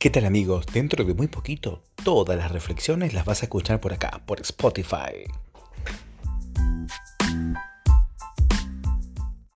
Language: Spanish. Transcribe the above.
¿Qué tal amigos? Dentro de muy poquito, todas las reflexiones las vas a escuchar por acá, por Spotify.